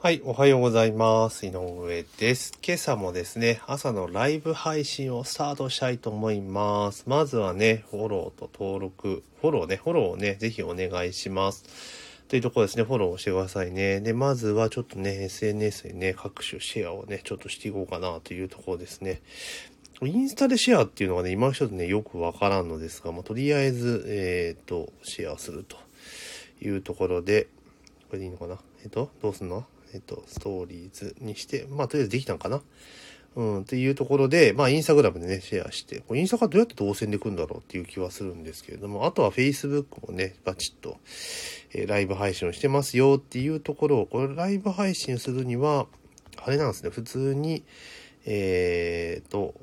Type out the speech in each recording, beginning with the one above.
はい、おはようございます。井上です。今朝もですね、朝のライブ配信をスタートしたいと思います。まずはね、フォローと登録、フォローね、フォローをね、ぜひお願いします。というところですね、フォローしてくださいね。で、まずはちょっとね、SNS にね、各種シェアをね、ちょっとしていこうかなというところですね。インスタでシェアっていうのがね、今一つね、よくわからんのですが、まあ、とりあえず、えっ、と、シェアするというところで、これでいいのかな？えっ、と、どうすんの？えっ、と、ストーリーズにして、まあ、とりあえずできたんかなうん、っていうところで、まあ、インスタグラムでね、シェアして、これインスタがどうやって動線でくんだろうっていう気はするんですけれども、あとは Facebook もね、バチッと、えーライブ配信をしてますよっていうところを、これライブ配信するには、あれなんですね、普通に、えーと、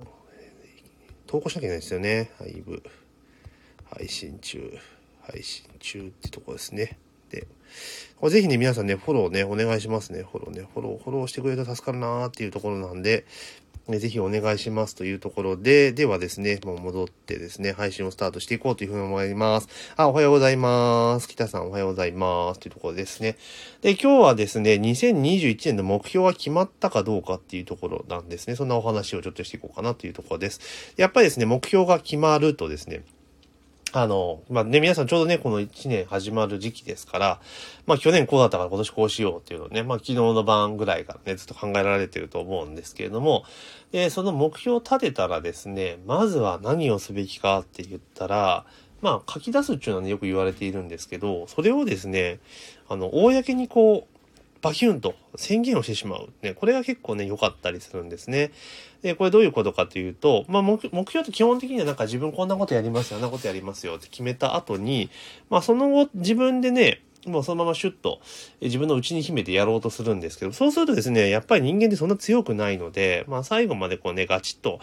投稿しなきゃいけないですよね。ライブ配信中、配信中ってとこですね。で、これぜひね、皆さんね、フォローね、お願いしますね。フォローね、フォロー、フォローしてくれると助かるなーっていうところなんで、ねぜひお願いしますというところで、ではですね、もう戻ってですね、配信をスタートしていこうというふうに思います。あ、おはようございます。北さんおはようございます。というところですね。で、今日はですね、2021年の目標は決まったかどうかっていうところなんですね。そんなお話をちょっとしていこうかなというところです。やっぱりですね、目標が決まるとですね、あの、まあね、皆さんちょうどね、この1年始まる時期ですから、まあ去年こうだったから今年こうしようっていうのをね、まあ昨日の晩ぐらいからね、ずっと考えられてると思うんですけれども、で、その目標を立てたらですね、まずは何をすべきかって言ったら、まあ書き出すっていうのはね、よく言われているんですけど、それをですね、あの、公にこう、バキュンと宣言をしてしまう。ね、これが結構ね、良かったりするんですね。で、これどういうことかというと、まあ目、目標って基本的にはなんか自分こんなことやりますよ、あんなことやりますよって決めた後に、まあその後自分でね、もうそのままシュッと自分の内に秘めてやろうとするんですけど、そうするとですね、やっぱり人間ってそんな強くないので、まあ最後までこうね、ガチッと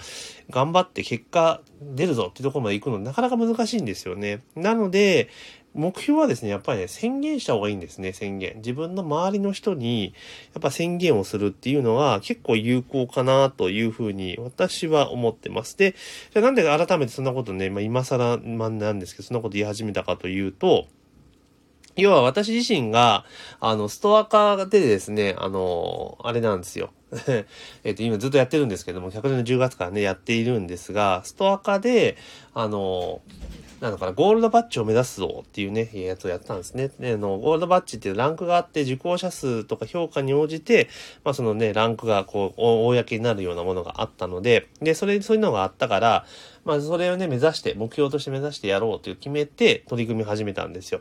頑張って結果出るぞっていうところまで行くのなかなか難しいんですよね。なので、目標はですね、やっぱりね、宣言した方がいいんですね、宣言。自分の周りの人に、やっぱ宣言をするっていうのは結構有効かなというふうに私は思ってます。で、じゃあなんで改めてそんなことね、まあ今更まあなんですけど、そんなこと言い始めたかというと、要は私自身が、あの、ストア化でですね、あの、あれなんですよ。えっと、今ずっとやってるんですけども、100年の10月からね、やっているんですが、ストア化で、あの、なのかな、ゴールドバッジを目指すぞっていうね、やつをやったんですね。で、あの、ゴールドバッジっていうランクがあって、受講者数とか評価に応じて、まあそのね、ランクがこう、公になるようなものがあったので、で、それ、そういうのがあったから、まあそれをね、目指して、目標として目指してやろうという決めて、取り組み始めたんですよ。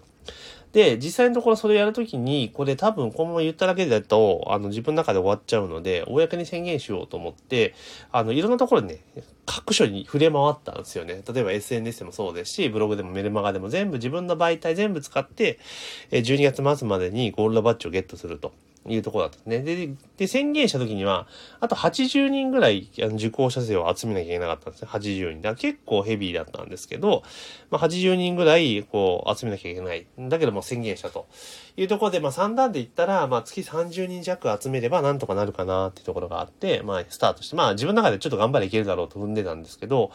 で、実際のところそれやるときに、これ多分このまま言っただけだと、あの自分の中で終わっちゃうので、公に宣言しようと思って、あの、いろんなところにね、各所に触れ回ったんですよね。例えば SNS でもそうですし、ブログでもメルマガでも全部自分の媒体全部使って、12月末までにゴールドバッジをゲットすると。いうところだったですね。で、で、宣言した時には、あと80人ぐらいあの受講者数を集めなきゃいけなかったんですね。80人。だ結構ヘビーだったんですけど、まあ、80人ぐらい、こう、集めなきゃいけない。だけども宣言したというところで、まあ、3段で言ったら、まあ、月30人弱集めればなんとかなるかなっていうところがあって、まあ、スタートして、まあ、自分の中でちょっと頑張れいけるだろうと踏んでたんですけど、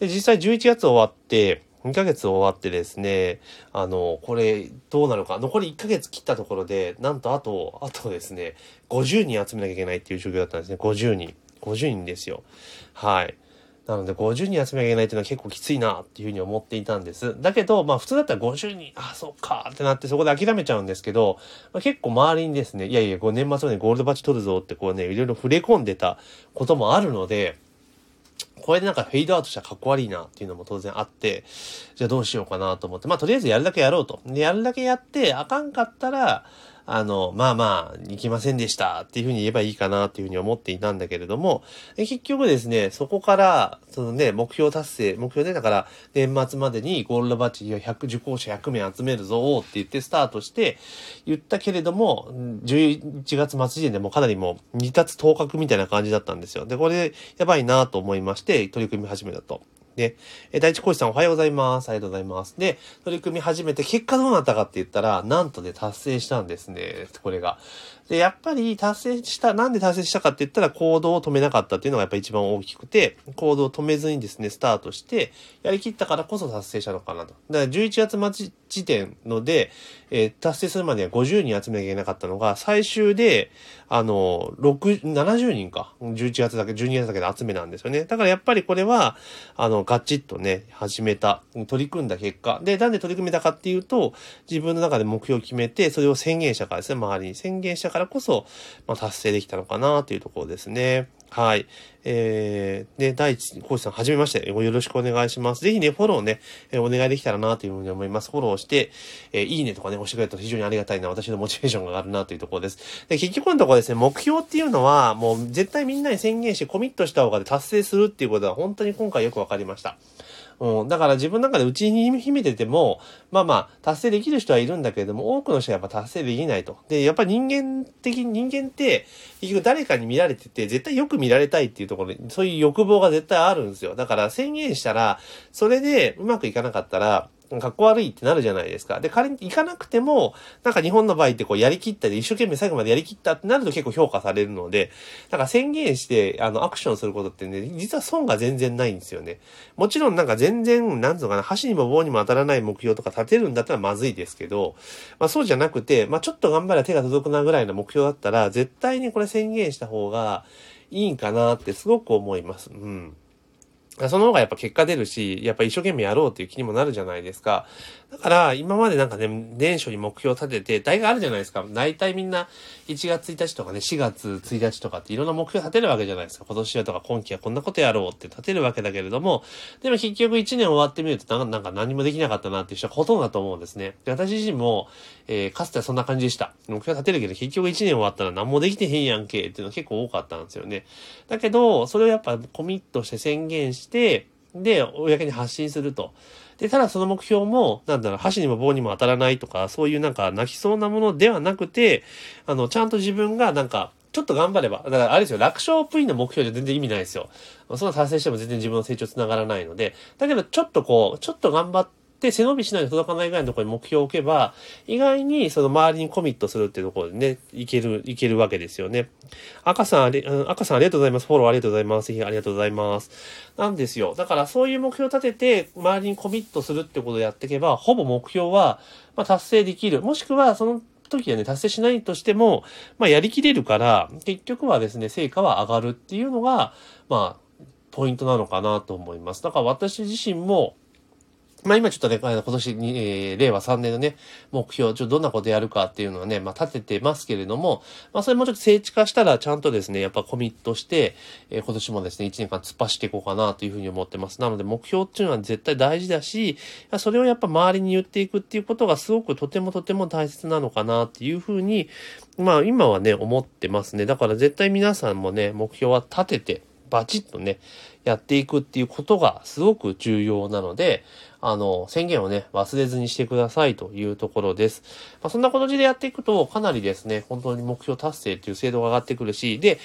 で、実際11月終わって、2ヶ月終わってですね、あの、これどうなるか、残り1ヶ月切ったところで、なんとあと、あとですね、50人集めなきゃいけないっていう状況だったんですね。50人。50人ですよ。はい。なので50人集めなきゃいけないっていうのは結構きついなっていうふうに思っていたんです。だけど、まあ普通だったら50人、あ、そっかってなってそこで諦めちゃうんですけど、まあ、結構周りにですね、いやいや、こう年末までゴールドバッジ取るぞってこうね、いろいろ触れ込んでたこともあるので、これでなんかフェードアウトしたらかっこ悪いなっていうのも当然あって、じゃあどうしようかなと思って、まあとりあえずやるだけやろうと。で、やるだけやって、あかんかったら、あの、まあまあ、行きませんでしたっていうふうに言えばいいかなっていうふうに思っていたんだけれども、結局ですね、そこから、そのね、目標達成、目標でだから、年末までにゴールドバッジを100、受講者100名集めるぞって言ってスタートして、言ったけれども、11月末時点でもうかなりもう、二達当確みたいな感じだったんですよ。で、これ、やばいなと思いまして、取り組み始めたと。で、え第一講師さんおはようございます。ありがとうございます。で、取り組み始めて結果どうなったかって言ったら、なんとね、達成したんですね。これが。で、やっぱり達成した、なんで達成したかって言ったら行動を止めなかったっていうのがやっぱ一番大きくて、行動を止めずにですね、スタートして、やりきったからこそ達成したのかなと。だから11月末時点ので、えー、達成するまでは50人集めなきゃいけなかったのが、最終で、あの、6、70人か。11月だけ、12月だけで集めなんですよね。だからやっぱりこれは、あの、ガチッとね、始めた、取り組んだ結果。で、なんで取り組めたかっていうと、自分の中で目標を決めて、それを宣言したからですね、周りに宣言したからこそ、まあ、達成できたのかなというところですね。はい。えー、で、第一、講師さん、はじめまして、よろしくお願いします。ぜひね、フォローね、えお願いできたらなというふうに思います。フォローして、えー、いいねとかね、押してくれたら非常にありがたいな、私のモチベーションが上がるなというところです。で、結局のところですね、目標っていうのは、もう絶対みんなに宣言してコミットした方がで達成するっていうことは本当に今回よくわかりました。うん、だから自分の中で内に秘めてても、まあまあ、達成できる人はいるんだけれども、多くの人はやっぱ達成できないと。で、やっぱ人間的、人間って、結局誰かに見られてて、絶対よく見られたいっていうところに、そういう欲望が絶対あるんですよ。だから宣言したら、それでうまくいかなかったら、かっこ悪いってなるじゃないですか。で、仮に行かなくても、なんか日本の場合ってこうやりきったり、一生懸命最後までやりきったってなると結構評価されるので、なんか宣言して、あの、アクションすることってね、実は損が全然ないんですよね。もちろんなんか全然、なんつうのかな、箸にも棒にも当たらない目標とか立てるんだったらまずいですけど、まあそうじゃなくて、まあちょっと頑張れば手が届くなぐらいの目標だったら、絶対にこれ宣言した方がいいんかなってすごく思います。うん。その方がやっぱ結果出るし、やっぱ一生懸命やろうっていう気にもなるじゃないですか。だから、今までなんかね、年初に目標を立てて、大概あるじゃないですか。大体みんな、1月1日とかね、4月1日とかっていろんな目標立てるわけじゃないですか。今年はとか今期はこんなことやろうって立てるわけだけれども、でも結局1年終わってみると、なんか何もできなかったなっていう人はほとんどだと思うんですね。で、私自身も、えー、かつてはそんな感じでした。目標立てるけど、結局1年終わったら何もできてへんやんけっていうのは結構多かったんですよね。だけど、それをやっぱコミットして宣言して、で、公に発信すると。で、ただその目標も、なんだろう、箸にも棒にも当たらないとか、そういうなんか泣きそうなものではなくて、あの、ちゃんと自分がなんか、ちょっと頑張れば、だからあれですよ、楽勝プインの目標じゃ全然意味ないですよ。その達成しても全然自分の成長つながらないので、だけどちょっとこう、ちょっと頑張って、で、背伸びしないと届かないぐらいのところに目標を置けば、意外にその周りにコミットするっていうところでね、いける、いけるわけですよね。赤さんあり、赤さんありがとうございます。フォローありがとうございます。ぜひありがとうございます。なんですよ。だからそういう目標を立てて、周りにコミットするってことをやっていけば、ほぼ目標は、まあ、達成できる。もしくは、その時はね、達成しないとしても、まあ、やりきれるから、結局はですね、成果は上がるっていうのが、まあ、ポイントなのかなと思います。だから私自身も、まあ今ちょっとね、今年に、えー、令和3年のね、目標、ちょっとどんなことやるかっていうのはね、まあ立ててますけれども、まあそれもちょっと聖地化したらちゃんとですね、やっぱコミットして、えー、今年もですね、1年間突っ走っていこうかなというふうに思ってます。なので目標っていうのは絶対大事だし、それをやっぱ周りに言っていくっていうことがすごくとてもとても大切なのかなっていうふうに、まあ今はね、思ってますね。だから絶対皆さんもね、目標は立てて、バチッとね、やっていくっていうことがすごく重要なので、あの、宣言をね、忘れずにしてくださいというところです。まあ、そんな形でやっていくと、かなりですね、本当に目標達成っていう精度が上がってくるし、で、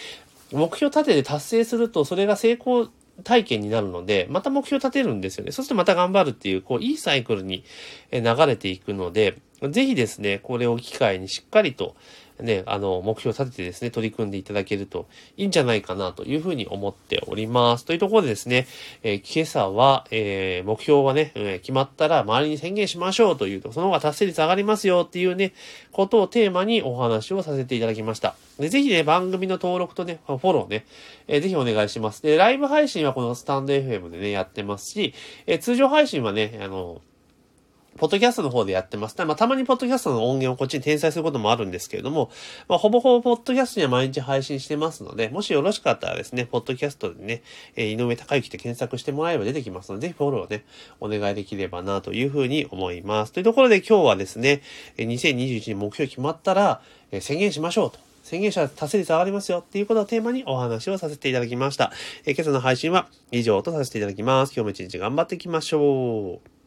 目標立てて達成すると、それが成功体験になるので、また目標立てるんですよね。そしてまた頑張るっていう、こう、いいサイクルに流れていくので、ぜひですね、これを機会にしっかりと、ね、あの、目標を立ててですね、取り組んでいただけるといいんじゃないかなというふうに思っております。というところでですね、えー、今朝は、えー、目標はね、えー、決まったら周りに宣言しましょうというと、その方が達成率上がりますよっていうね、ことをテーマにお話をさせていただきました。でぜひね、番組の登録とね、フォローね、えー、ぜひお願いします。で、ライブ配信はこのスタンド FM でね、やってますし、えー、通常配信はね、あの、ポッドキャストの方でやってます。ま、たまにポッドキャストの音源をこっちに転載することもあるんですけれども、まあ、ほぼほぼポッドキャストには毎日配信してますので、もしよろしかったらですね、ポッドキャストでね、え、井上隆之って検索してもらえば出てきますので、ぜひフォローをね、お願いできればなというふうに思います。というところで今日はですね、2021年目標決まったら、え、宣言しましょうと。宣言者達成率上がりますよっていうことをテーマにお話をさせていただきました。えー、今朝の配信は以上とさせていただきます。今日も一日頑張っていきましょう。